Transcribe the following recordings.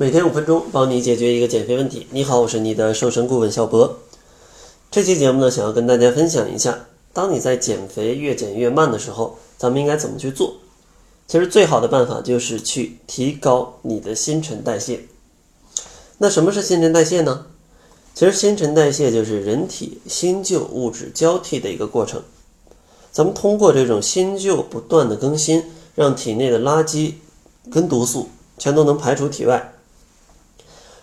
每天五分钟，帮你解决一个减肥问题。你好，我是你的瘦身顾问小博。这期节目呢，想要跟大家分享一下，当你在减肥越减越慢的时候，咱们应该怎么去做？其实最好的办法就是去提高你的新陈代谢。那什么是新陈代谢呢？其实新陈代谢就是人体新旧物质交替的一个过程。咱们通过这种新旧不断的更新，让体内的垃圾跟毒素全都能排出体外。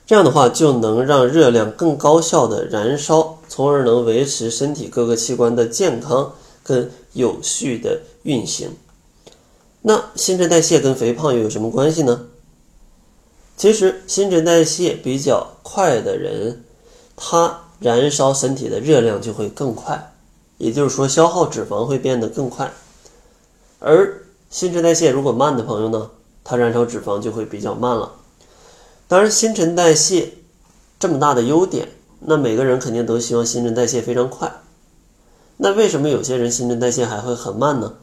这样的话，就能让热量更高效的燃烧，从而能维持身体各个器官的健康跟有序的运行。那新陈代谢跟肥胖又有什么关系呢？其实新陈代谢比较快的人。他燃烧身体的热量就会更快，也就是说消耗脂肪会变得更快。而新陈代谢如果慢的朋友呢，它燃烧脂肪就会比较慢了。当然，新陈代谢这么大的优点，那每个人肯定都希望新陈代谢非常快。那为什么有些人新陈代谢还会很慢呢？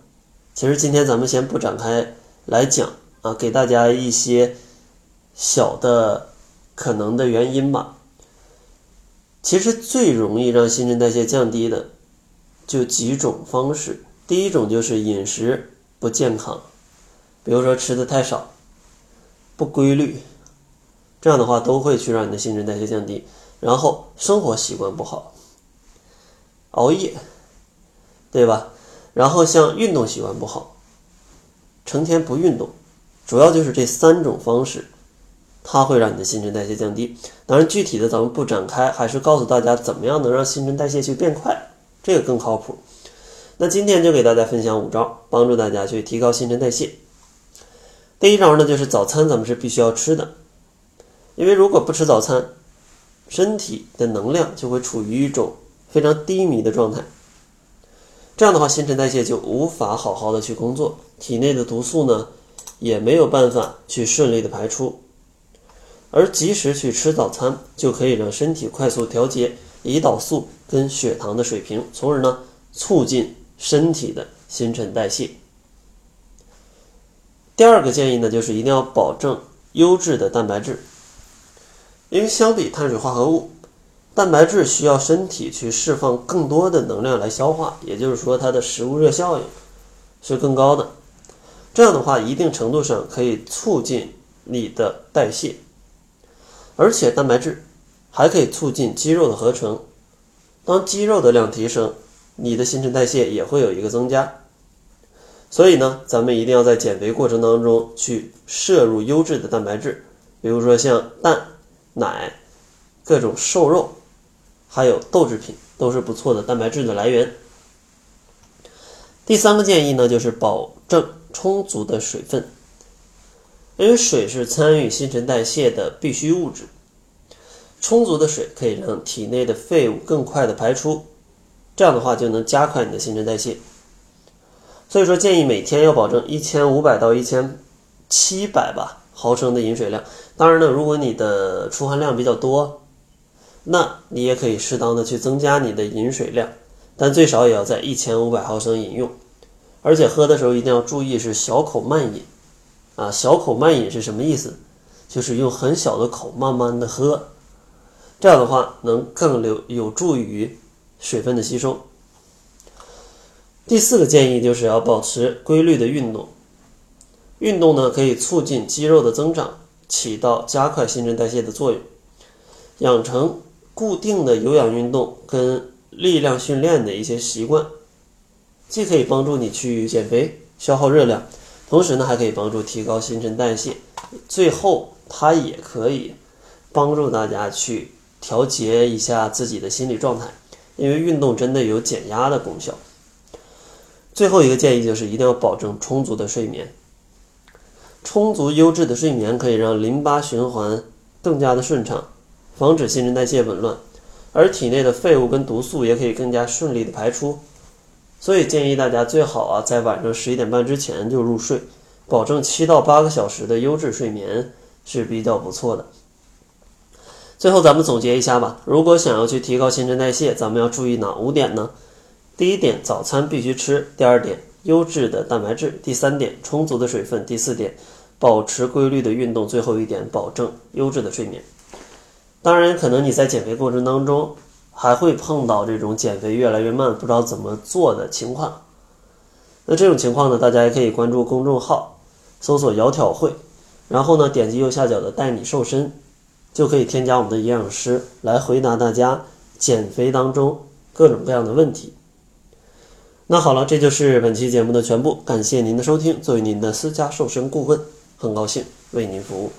其实今天咱们先不展开来讲啊，给大家一些小的可能的原因吧。其实最容易让新陈代谢降低的，就几种方式。第一种就是饮食不健康，比如说吃的太少、不规律，这样的话都会去让你的新陈代谢降低。然后生活习惯不好，熬夜，对吧？然后像运动习惯不好，成天不运动，主要就是这三种方式。它会让你的新陈代谢降低，当然具体的咱们不展开，还是告诉大家怎么样能让新陈代谢去变快，这个更靠谱。那今天就给大家分享五招，帮助大家去提高新陈代谢。第一招呢，就是早餐咱们是必须要吃的，因为如果不吃早餐，身体的能量就会处于一种非常低迷的状态，这样的话新陈代谢就无法好好的去工作，体内的毒素呢也没有办法去顺利的排出。而及时去吃早餐，就可以让身体快速调节胰岛素跟血糖的水平，从而呢促进身体的新陈代谢。第二个建议呢，就是一定要保证优质的蛋白质，因为相比碳水化合物，蛋白质需要身体去释放更多的能量来消化，也就是说它的食物热效应是更高的。这样的话，一定程度上可以促进你的代谢。而且蛋白质还可以促进肌肉的合成，当肌肉的量提升，你的新陈代谢也会有一个增加。所以呢，咱们一定要在减肥过程当中去摄入优质的蛋白质，比如说像蛋、奶、各种瘦肉，还有豆制品，都是不错的蛋白质的来源。第三个建议呢，就是保证充足的水分。因为水是参与新陈代谢的必需物质，充足的水可以让体内的废物更快的排出，这样的话就能加快你的新陈代谢。所以说，建议每天要保证一千五百到一千七百吧毫升的饮水量。当然呢，如果你的出汗量比较多，那你也可以适当的去增加你的饮水量，但最少也要在一千五百毫升饮用。而且喝的时候一定要注意是小口慢饮。啊，小口慢饮是什么意思？就是用很小的口慢慢的喝，这样的话能更有有助于水分的吸收。第四个建议就是要保持规律的运动，运动呢可以促进肌肉的增长，起到加快新陈代谢的作用。养成固定的有氧运动跟力量训练的一些习惯，既可以帮助你去减肥、消耗热量。同时呢，还可以帮助提高新陈代谢，最后它也可以帮助大家去调节一下自己的心理状态，因为运动真的有减压的功效。最后一个建议就是一定要保证充足的睡眠，充足优质的睡眠可以让淋巴循环更加的顺畅，防止新陈代谢紊乱，而体内的废物跟毒素也可以更加顺利的排出。所以建议大家最好啊，在晚上十一点半之前就入睡，保证七到八个小时的优质睡眠是比较不错的。最后咱们总结一下吧，如果想要去提高新陈代谢，咱们要注意哪五点呢？第一点，早餐必须吃；第二点，优质的蛋白质；第三点，充足的水分；第四点，保持规律的运动，最后一点，保证优质的睡眠。当然，可能你在减肥过程当中还会碰到这种减肥越来越慢，不知道怎么做的情况。那这种情况呢，大家也可以关注公众号，搜索“窈窕会”，然后呢，点击右下角的“带你瘦身”，就可以添加我们的营养师来回答大家减肥当中各种各样的问题。那好了，这就是本期节目的全部，感谢您的收听。作为您的私家瘦身顾问。很高兴为您服务。